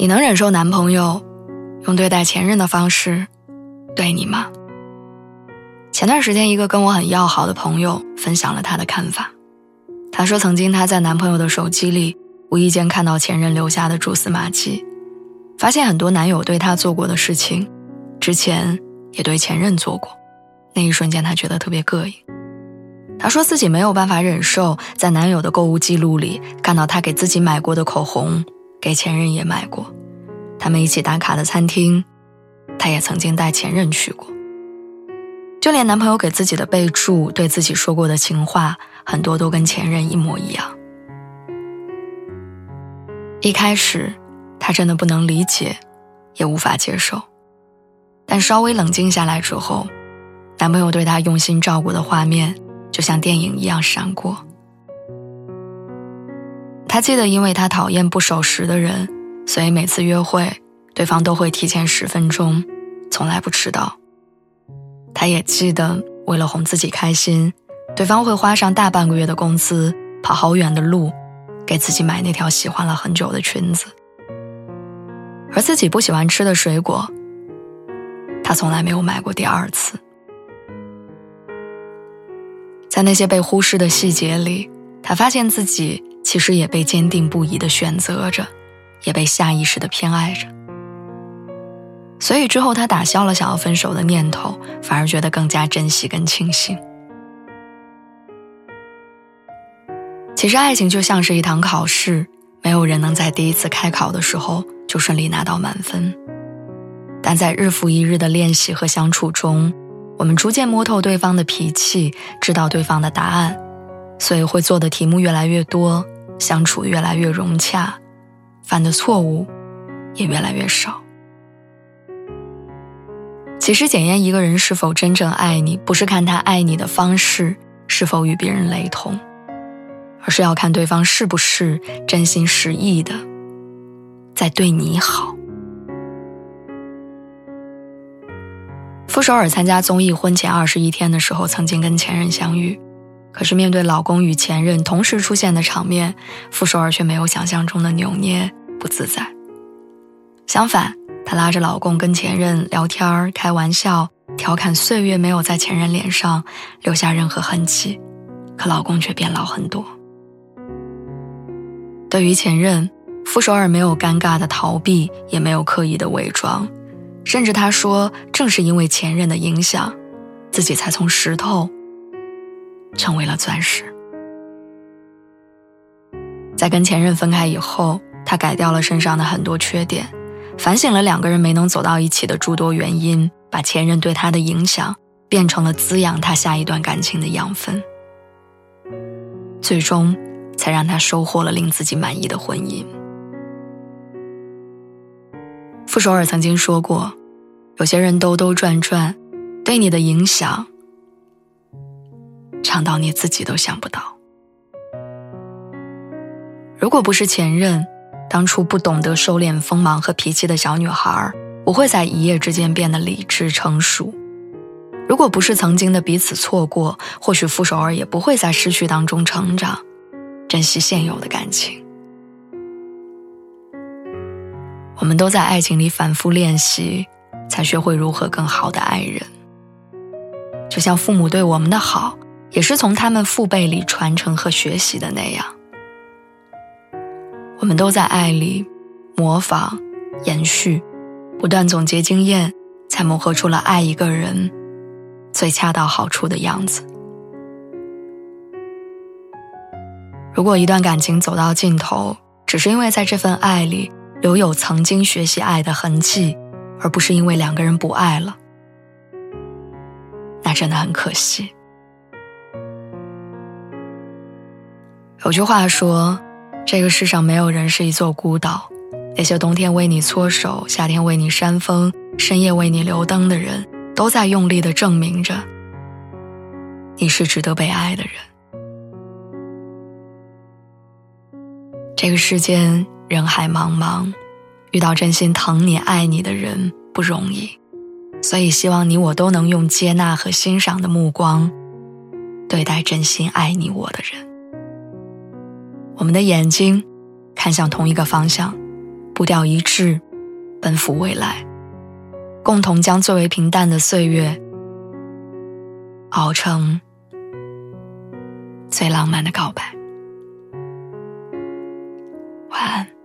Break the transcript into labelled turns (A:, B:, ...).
A: 你能忍受男朋友用对待前任的方式对你吗？前段时间，一个跟我很要好的朋友分享了他的看法。他说，曾经他在男朋友的手机里无意间看到前任留下的蛛丝马迹，发现很多男友对他做过的事情，之前也对前任做过。那一瞬间，他觉得特别膈应。他说自己没有办法忍受在男友的购物记录里看到他给自己买过的口红。给前任也买过，他们一起打卡的餐厅，他也曾经带前任去过。就连男朋友给自己的备注，对自己说过的情话，很多都跟前任一模一样。一开始，他真的不能理解，也无法接受。但稍微冷静下来之后，男朋友对他用心照顾的画面，就像电影一样闪过。他记得，因为他讨厌不守时的人，所以每次约会，对方都会提前十分钟，从来不迟到。他也记得，为了哄自己开心，对方会花上大半个月的工资，跑好远的路，给自己买那条喜欢了很久的裙子。而自己不喜欢吃的水果，他从来没有买过第二次。在那些被忽视的细节里，他发现自己。其实也被坚定不移的选择着，也被下意识的偏爱着。所以之后他打消了想要分手的念头，反而觉得更加珍惜跟庆幸。其实爱情就像是一堂考试，没有人能在第一次开考的时候就顺利拿到满分。但在日复一日的练习和相处中，我们逐渐摸透对方的脾气，知道对方的答案，所以会做的题目越来越多。相处越来越融洽，犯的错误也越来越少。其实，检验一个人是否真正爱你，不是看他爱你的方式是否与别人雷同，而是要看对方是不是真心实意的在对你好。傅首尔参加综艺婚前二十一天的时候，曾经跟前任相遇。可是面对老公与前任同时出现的场面，傅首尔却没有想象中的扭捏不自在。相反，她拉着老公跟前任聊天开玩笑，调侃岁月没有在前任脸上留下任何痕迹，可老公却变老很多。对于前任，傅首尔没有尴尬的逃避，也没有刻意的伪装，甚至她说，正是因为前任的影响，自己才从石头。成为了钻石。在跟前任分开以后，他改掉了身上的很多缺点，反省了两个人没能走到一起的诸多原因，把前任对他的影响变成了滋养他下一段感情的养分，最终才让他收获了令自己满意的婚姻。傅首尔曾经说过：“有些人兜兜转转，对你的影响。”长到你自己都想不到。如果不是前任，当初不懂得收敛锋芒和脾气的小女孩，不会在一夜之间变得理智成熟。如果不是曾经的彼此错过，或许傅首尔也不会在失去当中成长，珍惜现有的感情。我们都在爱情里反复练习，才学会如何更好的爱人。就像父母对我们的好。也是从他们父辈里传承和学习的那样，我们都在爱里模仿、延续，不断总结经验，才磨合出了爱一个人最恰到好处的样子。如果一段感情走到尽头，只是因为在这份爱里留有曾经学习爱的痕迹，而不是因为两个人不爱了，那真的很可惜。有句话说，这个世上没有人是一座孤岛，那些冬天为你搓手、夏天为你扇风、深夜为你留灯的人，都在用力的证明着，你是值得被爱的人。这个世间人海茫茫，遇到真心疼你、爱你的人不容易，所以希望你我都能用接纳和欣赏的目光，对待真心爱你我的人。我们的眼睛看向同一个方向，步调一致，奔赴未来，共同将最为平淡的岁月熬成最浪漫的告白。晚安。